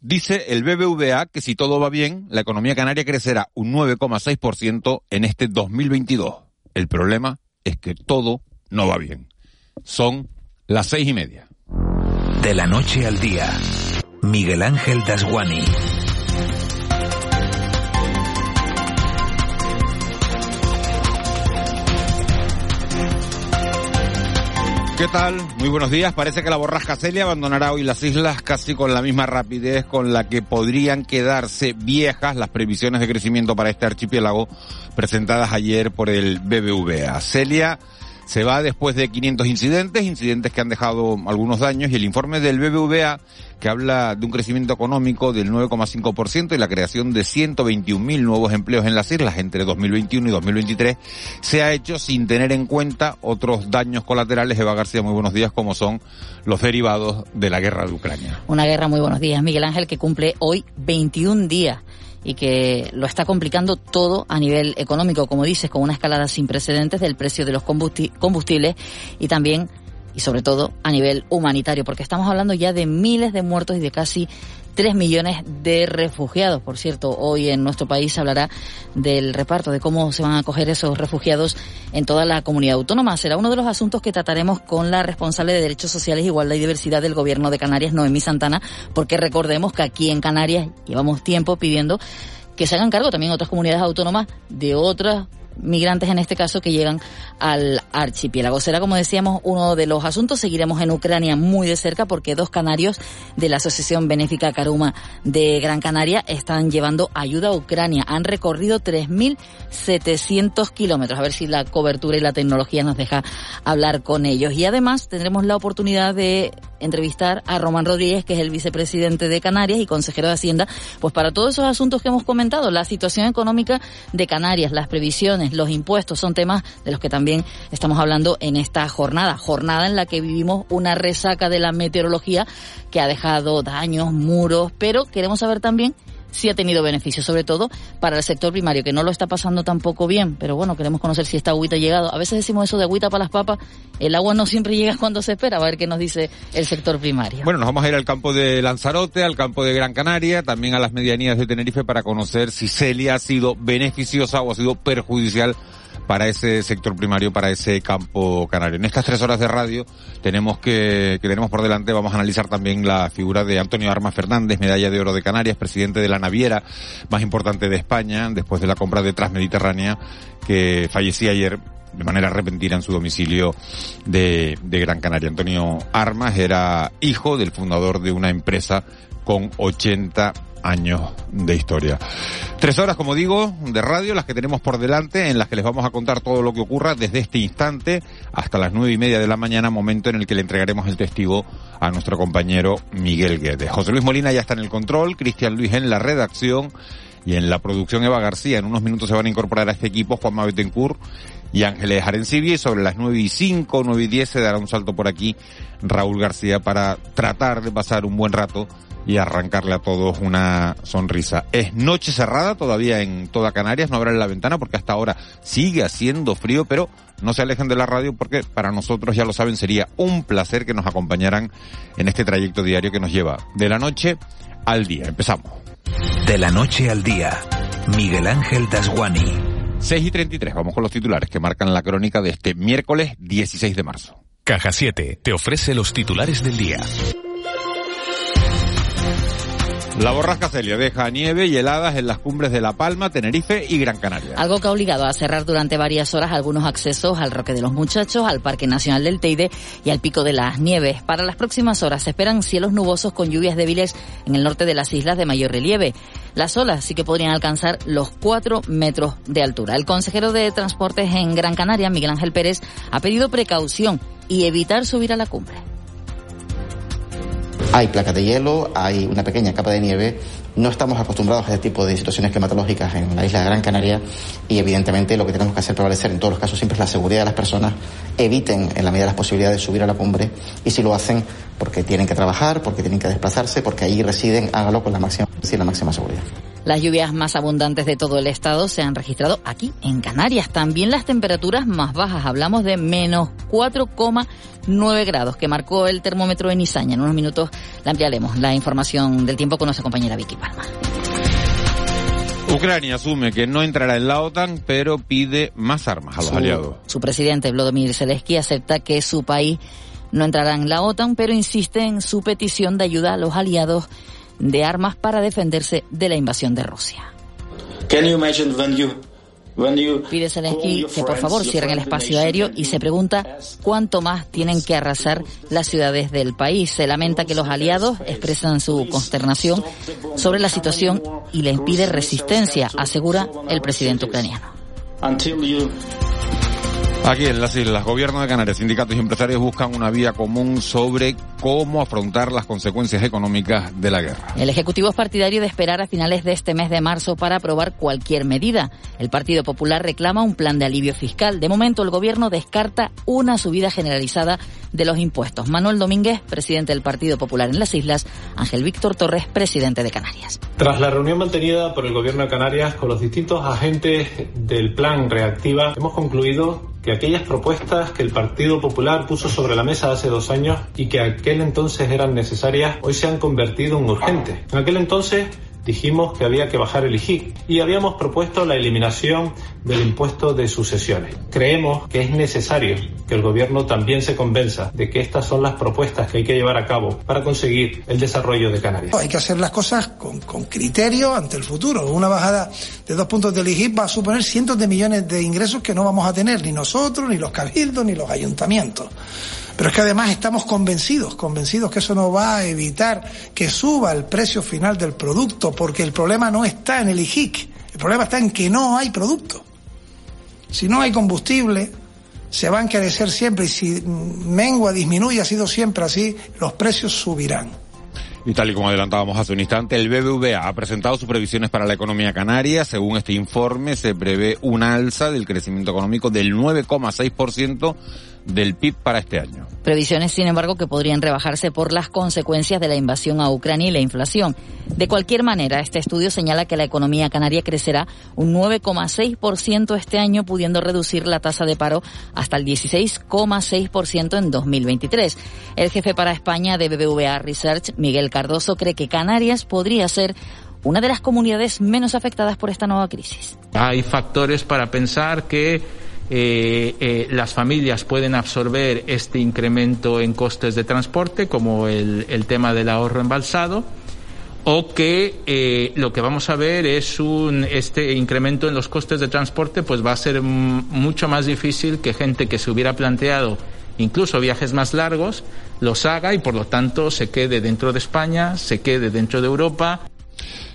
Dice el BBVA que si todo va bien, la economía canaria crecerá un 9,6% en este 2022. El problema es que todo no va bien. Son las seis y media. De la noche al día, Miguel Ángel Dasguani. ¿Qué tal? Muy buenos días. Parece que la borrasca Celia abandonará hoy las islas casi con la misma rapidez con la que podrían quedarse viejas las previsiones de crecimiento para este archipiélago presentadas ayer por el BBVA. Celia se va después de 500 incidentes, incidentes que han dejado algunos daños y el informe del BBVA que habla de un crecimiento económico del 9,5% y la creación de 121.000 nuevos empleos en las islas entre 2021 y 2023 se ha hecho sin tener en cuenta otros daños colaterales. Eva García, muy buenos días, como son los derivados de la guerra de Ucrania. Una guerra muy buenos días, Miguel Ángel, que cumple hoy 21 días y que lo está complicando todo a nivel económico, como dices, con una escalada sin precedentes del precio de los combustibles y también y sobre todo a nivel humanitario, porque estamos hablando ya de miles de muertos y de casi tres millones de refugiados. Por cierto, hoy en nuestro país se hablará del reparto, de cómo se van a acoger esos refugiados en toda la comunidad autónoma. Será uno de los asuntos que trataremos con la responsable de Derechos Sociales, Igualdad y Diversidad del Gobierno de Canarias, Noemí Santana, porque recordemos que aquí en Canarias llevamos tiempo pidiendo que se hagan cargo también otras comunidades autónomas de otras migrantes en este caso que llegan al archipiélago. Será, como decíamos, uno de los asuntos. Seguiremos en Ucrania muy de cerca porque dos canarios de la Asociación Benéfica Caruma de Gran Canaria están llevando ayuda a Ucrania. Han recorrido 3.700 kilómetros. A ver si la cobertura y la tecnología nos deja hablar con ellos. Y además tendremos la oportunidad de entrevistar a Román Rodríguez, que es el vicepresidente de Canarias y consejero de Hacienda, pues para todos esos asuntos que hemos comentado, la situación económica de Canarias, las previsiones, los impuestos, son temas de los que también estamos hablando en esta jornada, jornada en la que vivimos una resaca de la meteorología que ha dejado daños, muros, pero queremos saber también sí ha tenido beneficios, sobre todo para el sector primario, que no lo está pasando tampoco bien, pero bueno, queremos conocer si esta agüita ha llegado. A veces decimos eso de agüita para las papas, el agua no siempre llega cuando se espera, a ver qué nos dice el sector primario. Bueno, nos vamos a ir al campo de Lanzarote, al campo de Gran Canaria, también a las medianías de Tenerife para conocer si Celia ha sido beneficiosa o ha sido perjudicial para ese sector primario, para ese campo canario. En estas tres horas de radio tenemos que, que tenemos por delante, vamos a analizar también la figura de Antonio Armas Fernández, medalla de oro de Canarias, presidente de la naviera más importante de España, después de la compra de Transmediterránea, que fallecía ayer de manera repentina en su domicilio de, de Gran Canaria. Antonio Armas era hijo del fundador de una empresa con 80 años de historia. Tres horas, como digo, de radio, las que tenemos por delante, en las que les vamos a contar todo lo que ocurra desde este instante hasta las nueve y media de la mañana, momento en el que le entregaremos el testigo a nuestro compañero Miguel Guedes. José Luis Molina ya está en el control, Cristian Luis en la redacción y en la producción Eva García. En unos minutos se van a incorporar a este equipo Juanma Betancourt y Ángeles Arencibia y sobre las nueve y cinco, nueve y diez se dará un salto por aquí Raúl García para tratar de pasar un buen rato y arrancarle a todos una sonrisa. Es noche cerrada todavía en toda Canarias, no abran la ventana porque hasta ahora sigue haciendo frío, pero no se alejen de la radio porque para nosotros, ya lo saben, sería un placer que nos acompañaran en este trayecto diario que nos lleva de la noche al día. Empezamos. De la noche al día, Miguel Ángel Dasguani. 6 y 33, vamos con los titulares que marcan la crónica de este miércoles 16 de marzo. Caja 7 te ofrece los titulares del día. La borrasca Celia deja nieve y heladas en las cumbres de La Palma, Tenerife y Gran Canaria. Algo que ha obligado a cerrar durante varias horas algunos accesos al Roque de los Muchachos, al Parque Nacional del Teide y al Pico de las Nieves. Para las próximas horas se esperan cielos nubosos con lluvias débiles en el norte de las islas de mayor relieve. Las olas sí que podrían alcanzar los 4 metros de altura. El consejero de Transportes en Gran Canaria, Miguel Ángel Pérez, ha pedido precaución y evitar subir a la cumbre. Hay placas de hielo, hay una pequeña capa de nieve. No estamos acostumbrados a este tipo de situaciones climatológicas en la isla de Gran Canaria y evidentemente lo que tenemos que hacer prevalecer en todos los casos siempre es la seguridad de las personas. Eviten en la medida de las posibilidades subir a la cumbre y si lo hacen porque tienen que trabajar, porque tienen que desplazarse, porque allí residen, hágalo con la máxima, la máxima seguridad. Las lluvias más abundantes de todo el estado se han registrado aquí, en Canarias. También las temperaturas más bajas. Hablamos de menos 4,9 grados que marcó el termómetro en Izaña. En unos minutos la ampliaremos. La información del tiempo con nuestra compañera Vicky Palma. Ucrania asume que no entrará en la OTAN, pero pide más armas a los su, aliados. Su presidente, Vladimir Zelensky, acepta que su país no entrará en la OTAN, pero insiste en su petición de ayuda a los aliados de armas para defenderse de la invasión de Rusia. Pide Zelensky que por favor cierren el espacio aéreo y se pregunta cuánto más tienen que arrasar las ciudades del país. Se lamenta que los aliados expresan su consternación sobre la situación y le impide resistencia, asegura el presidente ucraniano. Aquí en las islas, gobierno de Canarias, sindicatos y empresarios buscan una vía común sobre cómo afrontar las consecuencias económicas de la guerra. El Ejecutivo es partidario de esperar a finales de este mes de marzo para aprobar cualquier medida. El Partido Popular reclama un plan de alivio fiscal. De momento, el Gobierno descarta una subida generalizada de los impuestos. Manuel Domínguez, presidente del Partido Popular en las islas, Ángel Víctor Torres, presidente de Canarias. Tras la reunión mantenida por el Gobierno de Canarias con los distintos agentes del plan Reactiva, hemos concluido que aquellas propuestas que el Partido Popular puso sobre la mesa hace dos años y que aquel entonces eran necesarias, hoy se han convertido en urgentes. En aquel entonces dijimos que había que bajar el IGIC y habíamos propuesto la eliminación del impuesto de sucesiones. Creemos que es necesario que el gobierno también se convenza de que estas son las propuestas que hay que llevar a cabo para conseguir el desarrollo de Canarias. Hay que hacer las cosas con, con criterio ante el futuro. Una bajada de dos puntos del IGIC va a suponer cientos de millones de ingresos que no vamos a tener ni nosotros, ni los cabildos, ni los ayuntamientos. Pero es que además estamos convencidos, convencidos que eso no va a evitar que suba el precio final del producto, porque el problema no está en el IGIC, el problema está en que no hay producto. Si no hay combustible, se va a encarecer siempre y si mengua, disminuye, ha sido siempre así, los precios subirán. Y tal y como adelantábamos hace un instante, el BBVA ha presentado sus previsiones para la economía canaria. Según este informe, se prevé un alza del crecimiento económico del 9,6% del PIB para este año. Previsiones, sin embargo, que podrían rebajarse por las consecuencias de la invasión a Ucrania y la inflación. De cualquier manera, este estudio señala que la economía canaria crecerá un 9,6% este año, pudiendo reducir la tasa de paro hasta el 16,6% en 2023. El jefe para España de BBVA Research, Miguel Cardoso, cree que Canarias podría ser una de las comunidades menos afectadas por esta nueva crisis. Hay factores para pensar que eh, eh, las familias pueden absorber este incremento en costes de transporte, como el, el tema del ahorro embalsado, o que eh, lo que vamos a ver es un este incremento en los costes de transporte, pues va a ser mucho más difícil que gente que se hubiera planteado incluso viajes más largos los haga y por lo tanto se quede dentro de España, se quede dentro de Europa.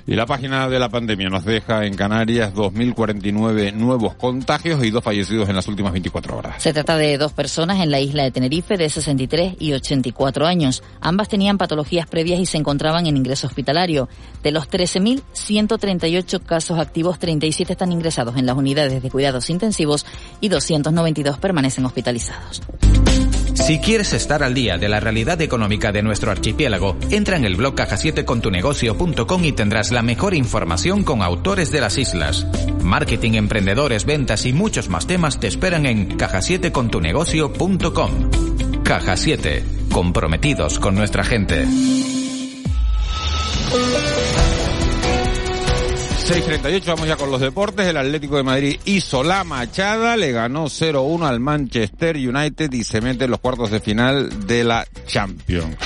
Y la página de la pandemia nos deja en Canarias 2.049 nuevos contagios y dos fallecidos en las últimas 24 horas. Se trata de dos personas en la isla de Tenerife de 63 y 84 años. Ambas tenían patologías previas y se encontraban en ingreso hospitalario. De los 13.138 casos activos, 37 están ingresados en las unidades de cuidados intensivos y 292 permanecen hospitalizados. Si quieres estar al día de la realidad económica de nuestro archipiélago, entra en el blog caja7contunegocio.com y tendrás la mejor información con autores de las islas. Marketing, emprendedores, ventas y muchos más temas te esperan en caja7contunegocio.com. Caja 7, comprometidos con nuestra gente. 6.38, vamos ya con los deportes. El Atlético de Madrid hizo la machada, le ganó 0-1 al Manchester United y se mete en los cuartos de final de la Champions.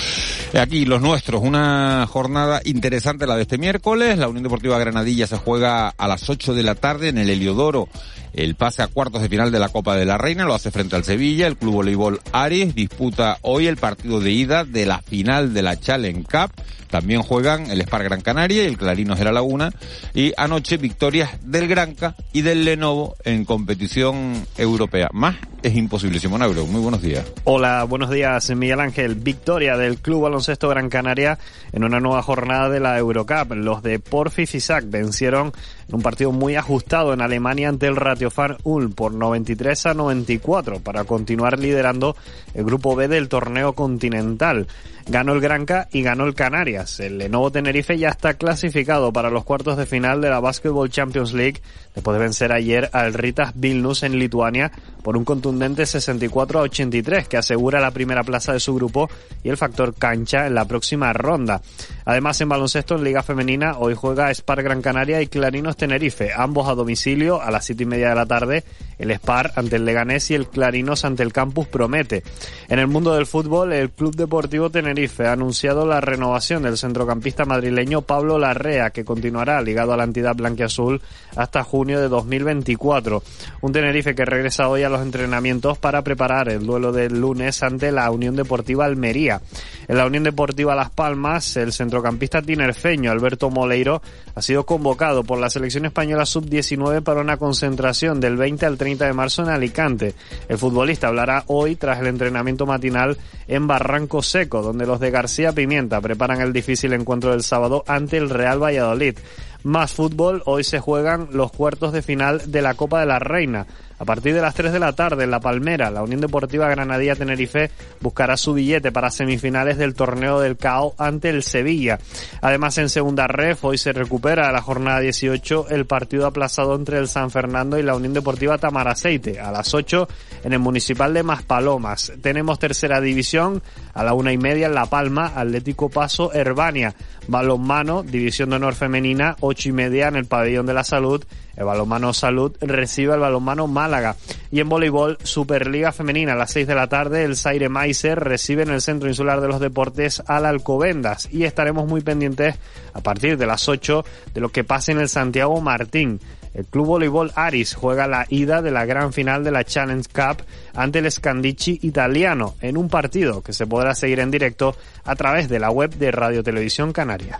Aquí los nuestros, una jornada interesante la de este miércoles. La Unión Deportiva Granadilla se juega a las 8 de la tarde en el Heliodoro el pase a cuartos de final de la Copa de la Reina, lo hace frente al Sevilla, el Club Voleibol Aries disputa hoy el partido de ida de la final de la Challenge Cup, también juegan el Spar Gran Canaria y el Clarinos de la Laguna, y anoche victorias del Granca y del Lenovo en competición europea. Más es imposible. Simón Auro, muy buenos días. Hola, buenos días, Miguel Ángel. Victoria del Club Baloncesto Gran Canaria en una nueva jornada de la Eurocup. Los de Porfi Fisac vencieron en un partido muy ajustado en Alemania ante el Ratiofar Ulm por 93 a 94 para continuar liderando el grupo B del torneo continental. Ganó el Granca y ganó el Canarias. El Lenovo Tenerife ya está clasificado para los cuartos de final de la Basketball Champions League después de vencer ayer al Ritas Vilnius en Lituania por un contundente 64 a 83 que asegura la primera plaza de su grupo y el factor cancha en la próxima ronda. Además en baloncesto en Liga Femenina hoy juega Spar Gran Canaria y Clarinos Tenerife, ambos a domicilio a las siete y media de la tarde, el Spar ante el Leganés y el Clarinos ante el Campus Promete. En el mundo del fútbol, el Club Deportivo Tenerife ha anunciado la renovación del centrocampista madrileño Pablo Larrea, que continuará ligado a la entidad blanquiazul hasta junio de 2024. Un Tenerife que regresa hoy a los entrenamientos para preparar el duelo del lunes ante la Unión Deportiva Almería. En la Unión Deportiva Las Palmas, el centrocampista tinerfeño Alberto Moleiro ha sido convocado por la selección española sub-19 para una concentración del 20 al 30 de marzo en Alicante. El futbolista hablará hoy tras el entrenamiento matinal en Barranco Seco, donde los de García Pimienta preparan el difícil encuentro del sábado ante el Real Valladolid. Más fútbol, hoy se juegan los cuartos de final de la Copa de la Reina. A partir de las 3 de la tarde en La Palmera, la Unión Deportiva Granadilla Tenerife buscará su billete para semifinales del torneo del CAO ante el Sevilla. Además, en segunda ref, hoy se recupera la jornada 18 el partido aplazado entre el San Fernando y la Unión Deportiva Tamaraceite a las 8 en el Municipal de Maspalomas. Tenemos tercera división a la una y media en La Palma, Atlético Paso, Herbania. Balonmano, División de Honor Femenina, ocho y media en el Pabellón de la Salud. El balonmano Salud recibe al balonmano Málaga. Y en voleibol, Superliga Femenina, a las 6 de la tarde, el Zaire Maiser recibe en el Centro Insular de los Deportes al Alcobendas. Y estaremos muy pendientes a partir de las 8 de lo que pase en el Santiago Martín. El Club Voleibol Aris juega la ida de la gran final de la Challenge Cup ante el Scandici italiano en un partido que se podrá seguir en directo a través de la web de Radio Televisión Canaria.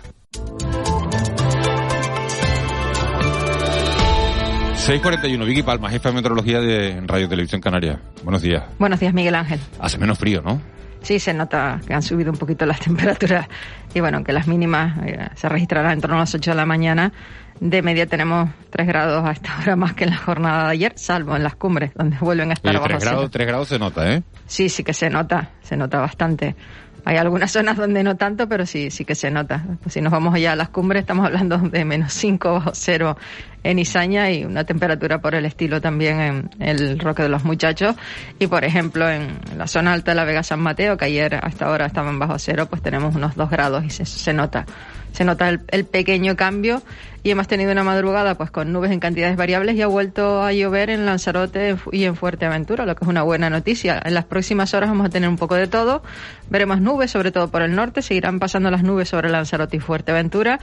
641, Vicky Palma, jefa de meteorología de Radio Televisión Canaria. Buenos días. Buenos días, Miguel Ángel. Hace menos frío, ¿no? Sí, se nota que han subido un poquito las temperaturas y bueno, que las mínimas eh, se registrarán en torno a las 8 de la mañana. De media tenemos 3 grados a esta hora más que en la jornada de ayer, salvo en las cumbres, donde vuelven a estar Oye, bajo 3 grados, cero. 3 grados se nota, ¿eh? Sí, sí que se nota, se nota bastante. Hay algunas zonas donde no tanto, pero sí, sí que se nota. Pues si nos vamos allá a las cumbres, estamos hablando de menos 5 bajo cero en Izaña y una temperatura por el estilo también en el Roque de los Muchachos. Y por ejemplo, en la zona alta de la Vega San Mateo, que ayer hasta ahora estaban bajo cero, pues tenemos unos 2 grados y se, se nota. Se nota el, pequeño cambio y hemos tenido una madrugada pues con nubes en cantidades variables y ha vuelto a llover en Lanzarote y en Fuerteventura, lo que es una buena noticia. En las próximas horas vamos a tener un poco de todo. Veremos nubes, sobre todo por el norte, seguirán pasando las nubes sobre Lanzarote y Fuerteventura.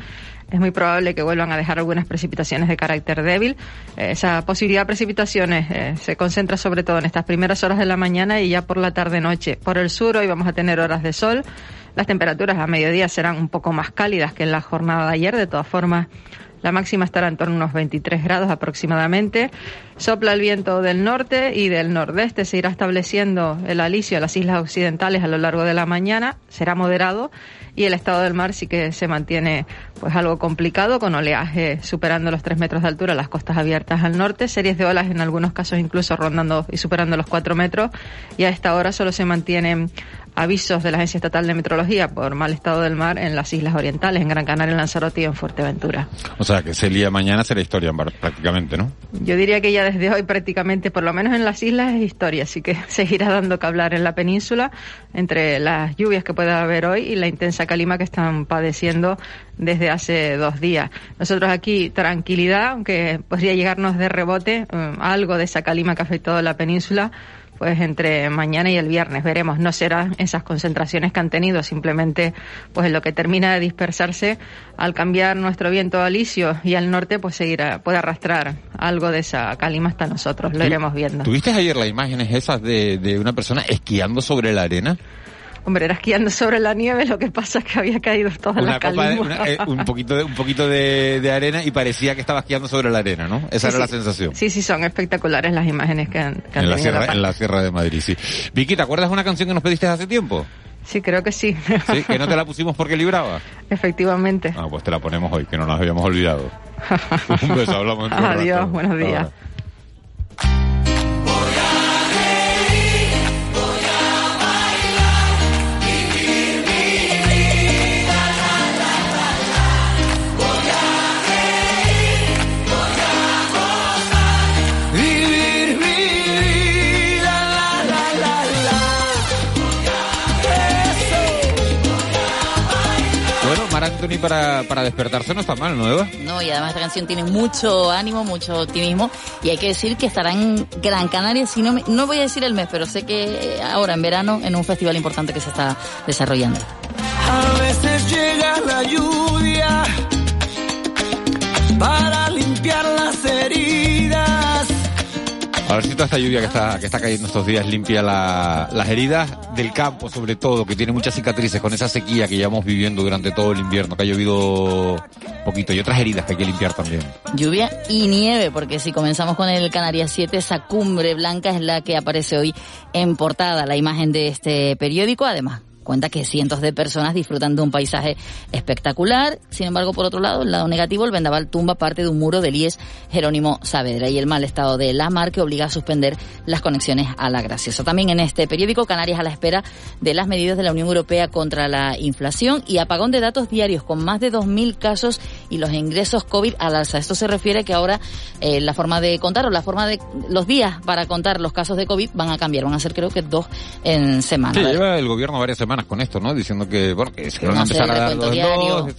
Es muy probable que vuelvan a dejar algunas precipitaciones de carácter débil. Eh, esa posibilidad de precipitaciones eh, se concentra sobre todo en estas primeras horas de la mañana y ya por la tarde-noche. Por el sur hoy vamos a tener horas de sol. Las temperaturas a mediodía serán un poco más cálidas que en la jornada de ayer. De todas formas, la máxima estará en torno a unos 23 grados aproximadamente. Sopla el viento del norte y del nordeste. Se irá estableciendo el alisio a las islas occidentales a lo largo de la mañana. Será moderado y el estado del mar sí que se mantiene pues algo complicado con oleaje superando los 3 metros de altura, las costas abiertas al norte, series de olas en algunos casos incluso rondando y superando los 4 metros y a esta hora solo se mantienen avisos de la Agencia Estatal de Meteorología por mal estado del mar en las islas orientales, en Gran Canaria, en Lanzarote y en Fuerteventura. O sea, que ese día mañana será historia prácticamente, ¿no? Yo diría que ya desde hoy prácticamente, por lo menos en las islas, es historia, así que seguirá dando que hablar en la península entre las lluvias que pueda haber hoy y la intensa calima que están padeciendo desde hace dos días. Nosotros aquí tranquilidad, aunque podría llegarnos de rebote eh, algo de esa calima que ha afectado la península, pues entre mañana y el viernes. Veremos, no serán esas concentraciones que han tenido, simplemente pues lo que termina de dispersarse al cambiar nuestro viento alisio y al norte, pues seguirá, puede arrastrar algo de esa calima hasta nosotros, lo iremos viendo. ¿Tuviste ayer las imágenes esas de, de una persona esquiando sobre la arena? Hombre, era esquiando sobre la nieve, lo que pasa es que había caído toda la calima. Eh, un poquito, de, un poquito de, arena y parecía que estaba esquiando sobre la arena, ¿no? Esa era la sensación. Sí, sí, son espectaculares las imágenes que han, en, la sierra, en la Sierra de Madrid, sí. Vicky, ¿te acuerdas de una canción que nos pediste hace tiempo? Sí, creo que sí. Sí, que no te la pusimos porque libraba. Efectivamente. Ah, pues te la ponemos hoy, que no nos habíamos olvidado. un beso, hablamos. Adiós, buenos días. Anthony para, para despertarse no está mal, ¿no, Eva? No, y además esta canción tiene mucho ánimo, mucho optimismo, y hay que decir que estará en Gran Canaria, si no, no voy a decir el mes, pero sé que ahora en verano, en un festival importante que se está desarrollando. A veces llega la lluvia para a ver si toda esta lluvia que está, que está cayendo estos días limpia las heridas del campo, sobre todo, que tiene muchas cicatrices con esa sequía que llevamos viviendo durante todo el invierno, que ha llovido poquito, y otras heridas que hay que limpiar también. Lluvia y nieve, porque si comenzamos con el Canarias 7, esa cumbre blanca es la que aparece hoy en portada, la imagen de este periódico, además cuenta que cientos de personas disfrutan de un paisaje espectacular. Sin embargo, por otro lado, el lado negativo, el vendaval tumba parte de un muro del IES Jerónimo Saavedra y el mal estado de la mar que obliga a suspender las conexiones a la Graciosa. También en este periódico, Canarias a la espera de las medidas de la Unión Europea contra la inflación y apagón de datos diarios con más de 2.000 casos y los ingresos COVID al alza. Esto se refiere que ahora eh, la forma de contar o la forma de los días para contar los casos de COVID van a cambiar. Van a ser creo que dos en semana. Sí, lleva el gobierno varias semanas con esto, ¿no? Diciendo que, bueno, que se van a empezar a dar los dos,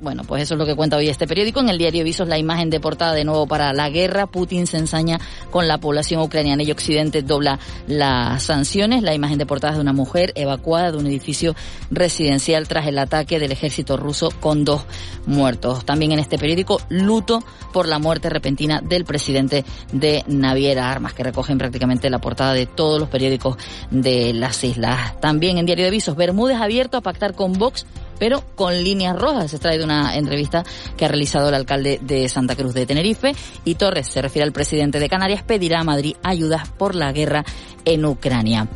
bueno, pues eso es lo que cuenta hoy este periódico. En el diario Visos la imagen de portada de nuevo para la guerra. Putin se ensaña con la población ucraniana y Occidente dobla las sanciones. La imagen de portada de una mujer evacuada de un edificio residencial tras el ataque del ejército ruso con dos muertos. También en este periódico, luto por la muerte repentina del presidente de Naviera Armas, que recogen prácticamente la portada de todos los periódicos de las islas. También en diario de Visos, Bermúdez abierto a pactar con Vox pero con líneas rojas. Se trae de una entrevista que ha realizado el alcalde de Santa Cruz de Tenerife y Torres, se refiere al presidente de Canarias, pedirá a Madrid ayudas por la guerra en Ucrania.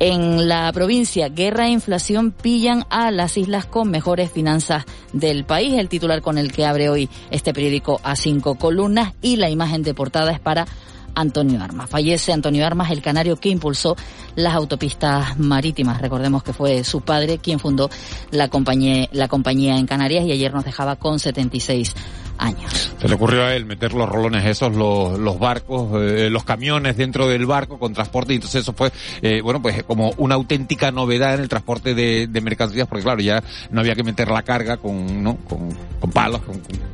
En la provincia, guerra e inflación pillan a las islas con mejores finanzas del país. El titular con el que abre hoy este periódico a cinco columnas y la imagen de portada es para Antonio Armas. Fallece Antonio Armas, el canario que impulsó las autopistas marítimas. Recordemos que fue su padre quien fundó la compañía, la compañía en Canarias y ayer nos dejaba con 76 años. Se le ocurrió a él meter los rolones esos, los, los barcos, eh, los camiones dentro del barco con transporte y entonces eso fue, eh, bueno, pues como una auténtica novedad en el transporte de, mercancías porque claro, ya no había que meter la carga con, ¿no? con, palos.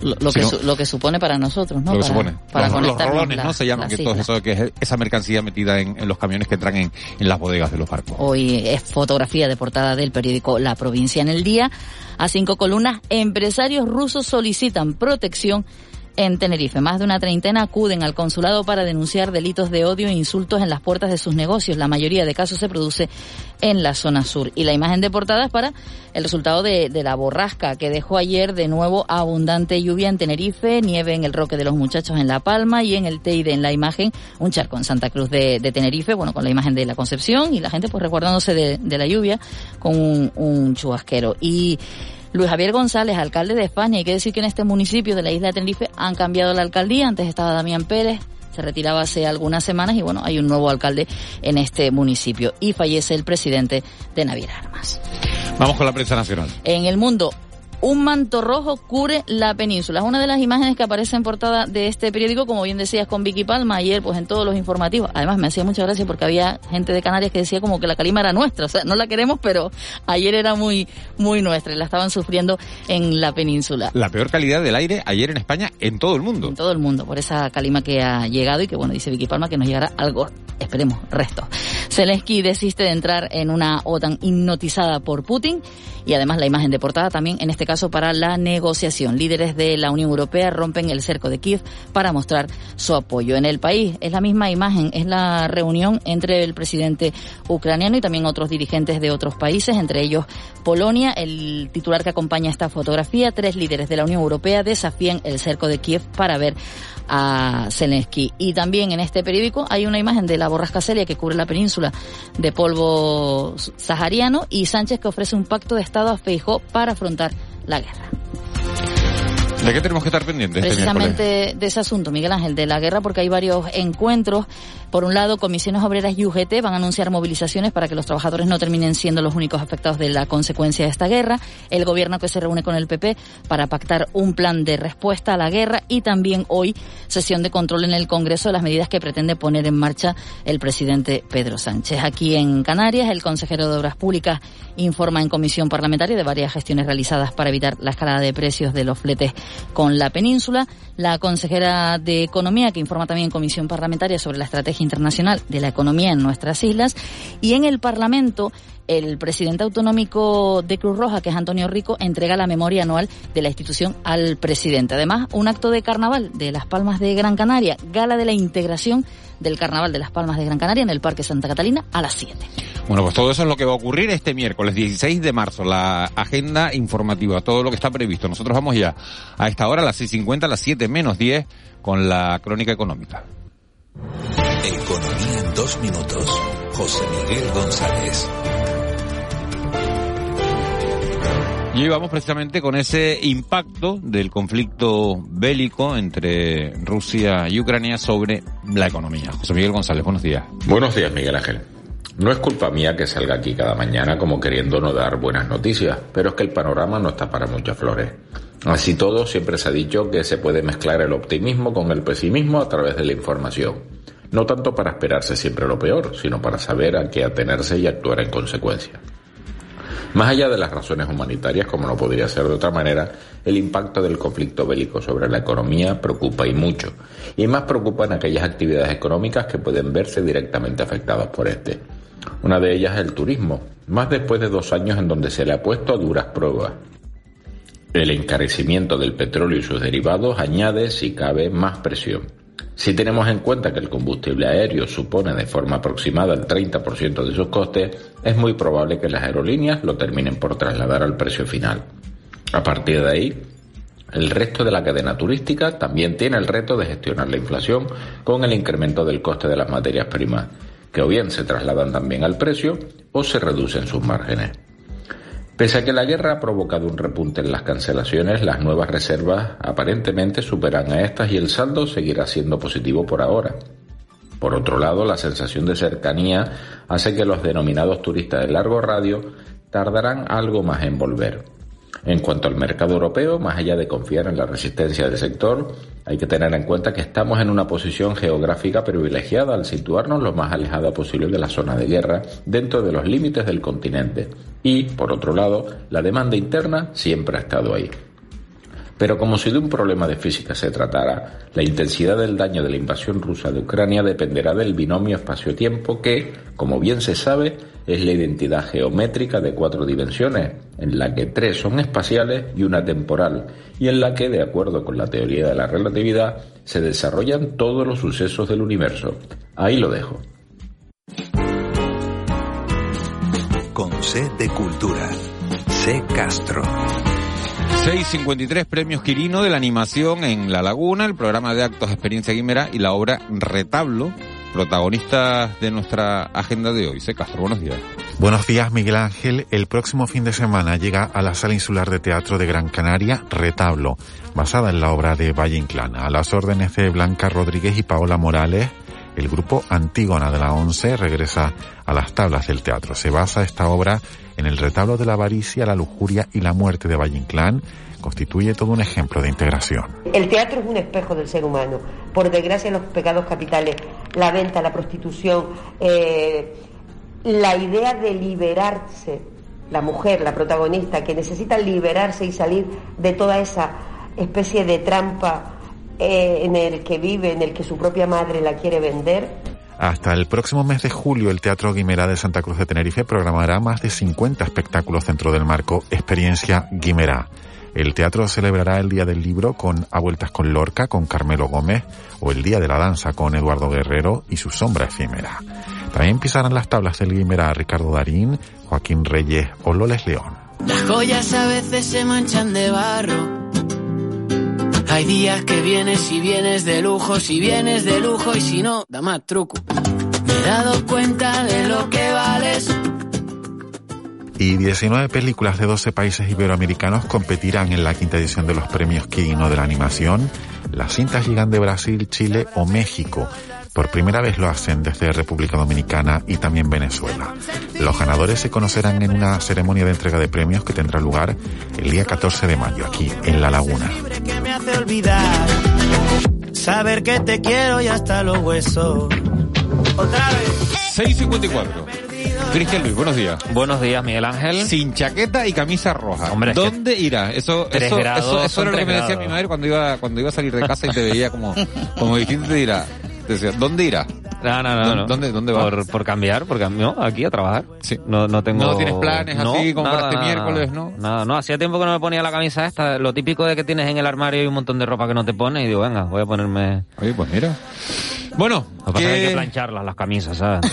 lo, que lo que supone para nosotros, ¿no? Lo que supone. Para los, rolones, ¿no? Se llaman que todo eso, que es esa mercancía metida en, los camiones que entran en, en las bodegas de los barcos. Hoy es fotografía de portada del periódico La Provincia en el Día. A cinco columnas, empresarios rusos solicitan protección en Tenerife. Más de una treintena acuden al consulado para denunciar delitos de odio e insultos en las puertas de sus negocios. La mayoría de casos se produce en la zona sur. Y la imagen de portada es para el resultado de, la borrasca que dejó ayer de nuevo abundante lluvia en Tenerife, nieve en el Roque de los Muchachos en La Palma y en el Teide en la imagen un charco en Santa Cruz de, Tenerife, bueno, con la imagen de la Concepción y la gente pues recordándose de, la lluvia con un, un. Y Luis Javier González, alcalde de España. Hay que decir que en este municipio de la isla de Tenerife han cambiado la alcaldía. Antes estaba Damián Pérez, se retiraba hace algunas semanas y bueno, hay un nuevo alcalde en este municipio y fallece el presidente de Naviera Armas. Vamos con la prensa nacional. En el mundo, un manto rojo cubre la península. Es una de las imágenes que aparece en portada de este periódico, como bien decías con Vicky Palma ayer, pues en todos los informativos. Además me hacía mucha gracia porque había gente de Canarias que decía como que la calima era nuestra, o sea, no la queremos, pero ayer era muy muy nuestra y la estaban sufriendo en la península. La peor calidad del aire ayer en España en todo el mundo. En todo el mundo, por esa calima que ha llegado y que bueno, dice Vicky Palma que nos llegará algo esperemos, resto. Zelensky desiste de entrar en una OTAN hipnotizada por Putin y además la imagen de portada también, en este caso, para la negociación. Líderes de la Unión Europea rompen el cerco de Kiev para mostrar su apoyo en el país. Es la misma imagen, es la reunión entre el presidente ucraniano y también otros dirigentes de otros países, entre ellos Polonia. El titular que acompaña esta fotografía, tres líderes de la Unión Europea desafían el cerco de Kiev para ver a Zelensky. Y también en este periódico hay una imagen de la borrasca Celia que cubre la península de polvo sahariano y Sánchez que ofrece un pacto de Estado a Feijó para afrontar la guerra. ¿De qué tenemos que estar pendientes? Precisamente de ese asunto, Miguel Ángel, de la guerra, porque hay varios encuentros. Por un lado, comisiones obreras y UGT van a anunciar movilizaciones para que los trabajadores no terminen siendo los únicos afectados de la consecuencia de esta guerra. El gobierno que se reúne con el PP para pactar un plan de respuesta a la guerra y también hoy sesión de control en el Congreso de las medidas que pretende poner en marcha el presidente Pedro Sánchez. Aquí en Canarias, el consejero de Obras Públicas informa en comisión parlamentaria de varias gestiones realizadas para evitar la escalada de precios de los fletes con la península. La consejera de Economía, que informa también en comisión parlamentaria sobre la estrategia internacional de la economía en nuestras islas. Y en el Parlamento, el presidente autonómico de Cruz Roja, que es Antonio Rico, entrega la memoria anual de la institución al presidente. Además, un acto de carnaval de Las Palmas de Gran Canaria, gala de la integración del carnaval de Las Palmas de Gran Canaria en el Parque Santa Catalina a las 7. Bueno, pues todo eso es lo que va a ocurrir este miércoles 16 de marzo, la agenda informativa, todo lo que está previsto. Nosotros vamos ya a esta hora, a las 6.50, a las 7 menos 10, con la crónica económica. Economía en dos minutos. José Miguel González. Y hoy vamos precisamente con ese impacto del conflicto bélico entre Rusia y Ucrania sobre la economía. José Miguel González, buenos días. Buenos días, Miguel Ángel. No es culpa mía que salga aquí cada mañana como queriendo no dar buenas noticias, pero es que el panorama no está para muchas flores. Así todo, siempre se ha dicho que se puede mezclar el optimismo con el pesimismo a través de la información. No tanto para esperarse siempre lo peor, sino para saber a qué atenerse y actuar en consecuencia. Más allá de las razones humanitarias, como no podría ser de otra manera, el impacto del conflicto bélico sobre la economía preocupa y mucho, y más preocupan aquellas actividades económicas que pueden verse directamente afectadas por este. Una de ellas es el turismo, más después de dos años en donde se le ha puesto a duras pruebas. El encarecimiento del petróleo y sus derivados añade, si cabe, más presión. Si tenemos en cuenta que el combustible aéreo supone de forma aproximada el 30% de sus costes, es muy probable que las aerolíneas lo terminen por trasladar al precio final. A partir de ahí, el resto de la cadena turística también tiene el reto de gestionar la inflación con el incremento del coste de las materias primas, que o bien se trasladan también al precio o se reducen sus márgenes. Pese a que la guerra ha provocado un repunte en las cancelaciones, las nuevas reservas aparentemente superan a estas y el saldo seguirá siendo positivo por ahora. Por otro lado, la sensación de cercanía hace que los denominados turistas de largo radio tardarán algo más en volver. En cuanto al mercado europeo, más allá de confiar en la resistencia del sector, hay que tener en cuenta que estamos en una posición geográfica privilegiada al situarnos lo más alejada posible de la zona de guerra dentro de los límites del continente. Y, por otro lado, la demanda interna siempre ha estado ahí. Pero como si de un problema de física se tratara, la intensidad del daño de la invasión rusa de Ucrania dependerá del binomio espacio-tiempo que, como bien se sabe, es la identidad geométrica de cuatro dimensiones, en la que tres son espaciales y una temporal, y en la que, de acuerdo con la teoría de la relatividad, se desarrollan todos los sucesos del universo. Ahí lo dejo. Con C de Cultura. C Castro. 653 premios Quirino de la animación en La Laguna, el programa de actos Experiencia Guimera y la obra Retablo, protagonistas de nuestra agenda de hoy. C. Castro, buenos días. Buenos días, Miguel Ángel. El próximo fin de semana llega a la Sala Insular de Teatro de Gran Canaria Retablo, basada en la obra de Valle Inclana. A las órdenes de Blanca Rodríguez y Paola Morales, el grupo Antígona de la ONCE regresa a las tablas del teatro. Se basa esta obra en el retablo de la avaricia, la lujuria y la muerte de Valle Inclán. Constituye todo un ejemplo de integración. El teatro es un espejo del ser humano. Por desgracia, los pecados capitales, la venta, la prostitución, eh, la idea de liberarse, la mujer, la protagonista, que necesita liberarse y salir de toda esa especie de trampa eh, en el que vive, en el que su propia madre la quiere vender. Hasta el próximo mes de julio, el Teatro Guimerá de Santa Cruz de Tenerife programará más de 50 espectáculos dentro del marco Experiencia Guimerá. El teatro celebrará el Día del Libro con A Vueltas con Lorca, con Carmelo Gómez, o el Día de la Danza con Eduardo Guerrero y su sombra efímera. También pisarán las tablas del Guimerá Ricardo Darín, Joaquín Reyes o Loles León. Las joyas a veces se manchan de barro. Hay días que vienes y vienes de lujo, si vienes de lujo y si no, da más truco. Me he dado cuenta de lo que vales. Y 19 películas de 12 países iberoamericanos competirán en la quinta edición de los premios Kino de la animación. Las cintas llegan de Brasil, Chile o México. Por primera vez lo hacen desde República Dominicana y también Venezuela. Los ganadores se conocerán en una ceremonia de entrega de premios que tendrá lugar el día 14 de mayo aquí en La Laguna. Que me hace olvidar. Saber que te quiero y hasta los huesos. Otra vez. 6.54. Cristian Luis, buenos días. Buenos días, Miguel Ángel. Sin chaqueta y camisa roja. Hombre, es que ¿Dónde irá? Eso, eso, grados eso, era lo que me decía grados. mi madre cuando iba, cuando iba a salir de casa y te veía como, como distinto te dirá. Decía, ¿dónde irá? No, no, no. ¿Dó- no. dónde- dónde va? Por, por cambiar, porque no, aquí a trabajar. Sí. No, no tengo... ¿No tienes planes así, como para este miércoles, no? Nada, no. Hacía tiempo que no me ponía la camisa esta. Lo típico de que tienes en el armario y un montón de ropa que no te pones y digo, venga, voy a ponerme... Oye, pues mira. Bueno, Lo que pasa es que hay ¿qué- que plancharlas, las camisas, ¿sabes?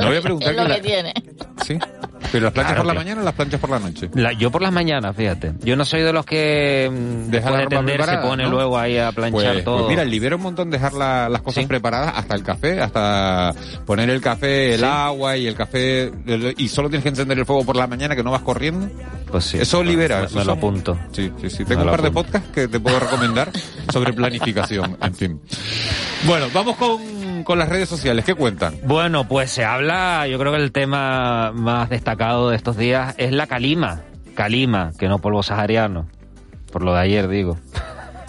Le voy a preguntar Es lo que la- que tiene. ¿Sí? ¿Pero las planchas Claro por la que- mañana o las planchas por la noche? La- yo por las mañanas, fíjate. Yo no soy de los que mm, Deja la de ropa tender se preparada, pone ¿no? luego ahí a planchar Pues, todo. pues mira, libera un montón dejar la- las cosas preparadas, hasta el café, hasta poner el café, el Sí. agua y el café, el- y solo tienes que encender el fuego por la mañana que no vas corriendo. Pues sí. Eso libera. Me, eso me lo son- apunto. Sí, sí, sí. Tengo un par de podcasts que te puedo recomendar sobre planificación, en fin. Bueno, vamos con, con las redes sociales. ¿Qué cuentan? Bueno, pues se habla, yo creo que el tema más destacado de estos días es la calima. Calima, que no polvo sahariano. Por lo de ayer, digo.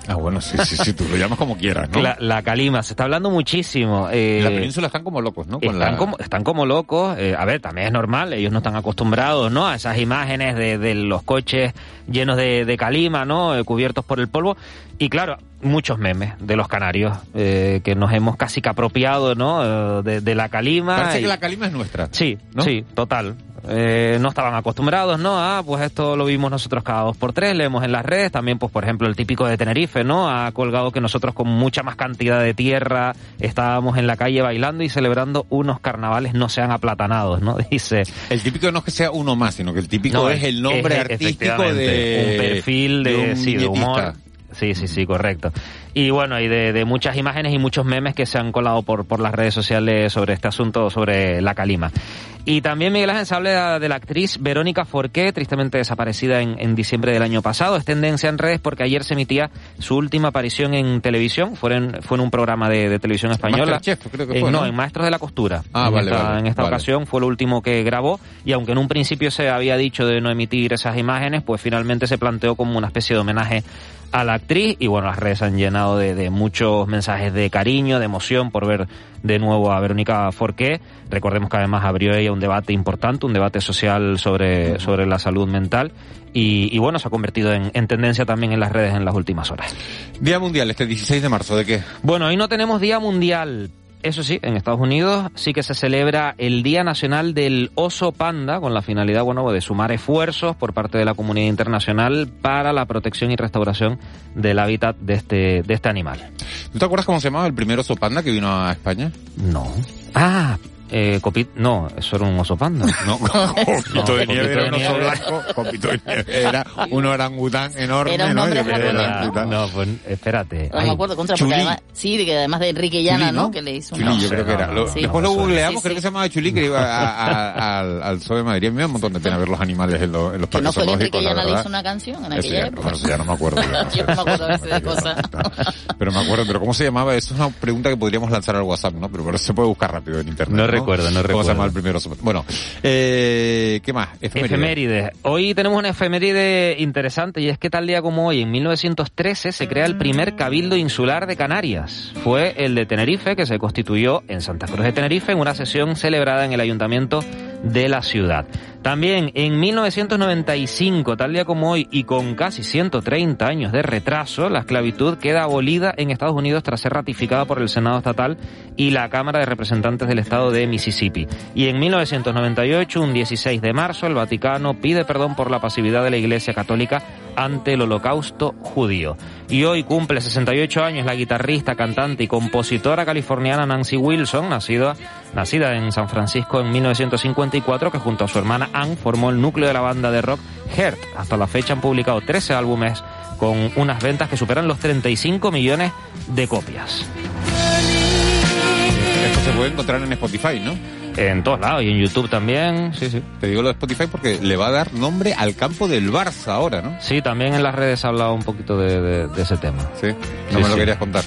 Ah, bueno, sí, sí, sí, tú lo llamas como quieras, ¿no? La, la calima, se está hablando muchísimo. eh, la península están como locos, ¿no? Con están, la- como, están como locos. eh, a ver, también es normal, ellos no están acostumbrados, ¿no? A esas imágenes de, de los coches llenos de, de calima, ¿no? Eh, cubiertos por el polvo. Y claro, muchos memes de los canarios, eh, que nos hemos casi que apropiado, ¿no? Eh, de, de la calima. Parece y- que la calima es nuestra. Sí, ¿no? sí, total. Eh, no estaban acostumbrados, ¿no? Ah, pues esto lo vimos nosotros cada dos por tres, leemos en las redes, también pues por ejemplo el típico de Tenerife, ¿no? Ha colgado que nosotros con mucha más cantidad de tierra estábamos en la calle bailando y celebrando unos carnavales no sean aplatanados, ¿no? Dice. El típico no es que sea uno más, sino que el típico No, es el nombre es- artístico de un perfil de, un sí, de humor. Sí, sí, sí, correcto. Y bueno, y de, de muchas imágenes y muchos memes que se han colado por, por las redes sociales sobre este asunto, sobre la calima. Y también Miguel Ángel se habla de la actriz Verónica Forqué, tristemente desaparecida en, en diciembre del año pasado. Es tendencia en redes porque ayer se emitía su última aparición en televisión. Fue en, fue en un programa de, de televisión española. Masterchef, creo que En- fue, no, ¿no? en Maestros de la Costura. Ah, en vale, esta, vale, en esta vale. ocasión fue lo último que grabó y aunque en un principio se había dicho de no emitir esas imágenes, pues finalmente se planteó como una especie de homenaje a la actriz y bueno, las redes han llenado de, de muchos mensajes de cariño, de emoción por ver de nuevo a Verónica Forqué. Recordemos que además abrió ella un debate importante, un debate social sobre, sobre la salud mental y, y bueno, se ha convertido en, en tendencia también en las redes en las últimas horas. Día Mundial, este 16 de marzo, ¿de qué? Bueno, hoy no tenemos Día Mundial. Eso sí, en Estados Unidos sí que se celebra el Día Nacional del Oso Panda con la finalidad, bueno, de sumar esfuerzos por parte de la comunidad internacional para la protección y restauración del hábitat de este, de este animal. ¿Tú te acuerdas cómo se llamaba el primer oso panda que vino a España? No. Ah, eh, Copit, no, eso era un oso panda. No, Copito de No, nieve era un de oso blanco, Copito de nieve era un orangután enorme, Era un ¿no? Yo creo era orangután. No, pues espérate. No Ay, me acuerdo contra porque además, sí, de que además de Enrique Llana, ¿no? ¿no? Que le hizo Chulí, una- yo creo que era. Lo- Sí. Después lo googleamos, Sí, creo sí. que se llamaba Chulí, que iba a- a- al, al Zoo de Madrid. A me da un montón de pena ver los animales en, los- en los Que no parques fue Enrique Llana le hizo una canción en aquella ya, época. bueno, eso ya no me acuerdo. Yo no me acuerdo a de cosas. Pero me acuerdo, pero ¿cómo se llamaba? Eso es una pregunta que podríamos lanzar al WhatsApp, ¿no? Pero se puede buscar rápido en internet. No recuerdo, no ¿Cómo recuerdo. se llama el primero? Bueno, eh, ¿qué más? Efemérides. Efemérides. Hoy tenemos una efeméride interesante y es que tal día como hoy, en 1913, se crea el primer cabildo insular de Canarias. Fue el de Tenerife, que se constituyó en Santa Cruz de Tenerife en una sesión celebrada en el ayuntamiento de la ciudad. También en 1995, tal día como hoy, y con casi 130 años de retraso, la esclavitud queda abolida en Estados Unidos tras ser ratificada por el Senado estatal y la Cámara de Representantes del Estado de Mississippi. Y en 1998, un 16 de marzo, el Vaticano pide perdón por la pasividad de la Iglesia Católica ante el holocausto judío. Y hoy cumple 68 años la guitarrista, cantante y compositora californiana Nancy Wilson, nacida, nacida en San Francisco en 1954, que junto a su hermana Ann formó el núcleo de la banda de rock Heart. Hasta la fecha han publicado 13 álbumes con unas ventas que superan los 35 millones de copias. Esto se puede encontrar en Spotify, ¿no? En todos lados y en YouTube también, sí, sí. Te digo lo de Spotify porque le va a dar nombre al campo del Barça ahora, ¿no? Sí, también en las redes ha hablado un poquito de, de- de ese tema. Sí, no Sí, me lo sí. querías contar.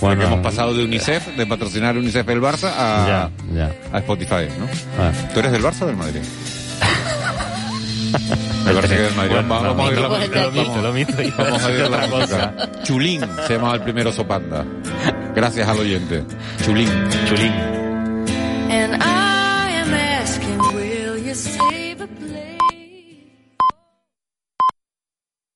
Bueno, Porque hemos pasado de UNICEF, de patrocinar UNICEF el Barça a, Ya, ya. a Spotify, ¿no? Ah. ¿Tú eres del Barça o del Madrid? Me parece que del Madrid. Bueno, vamos, a mito, la- mito, mito, Vamos a ir la otra música. Chulín se llamaba el primer oso panda. Gracias al oyente. Chulín. Chulín. And I am asking, will you save a place?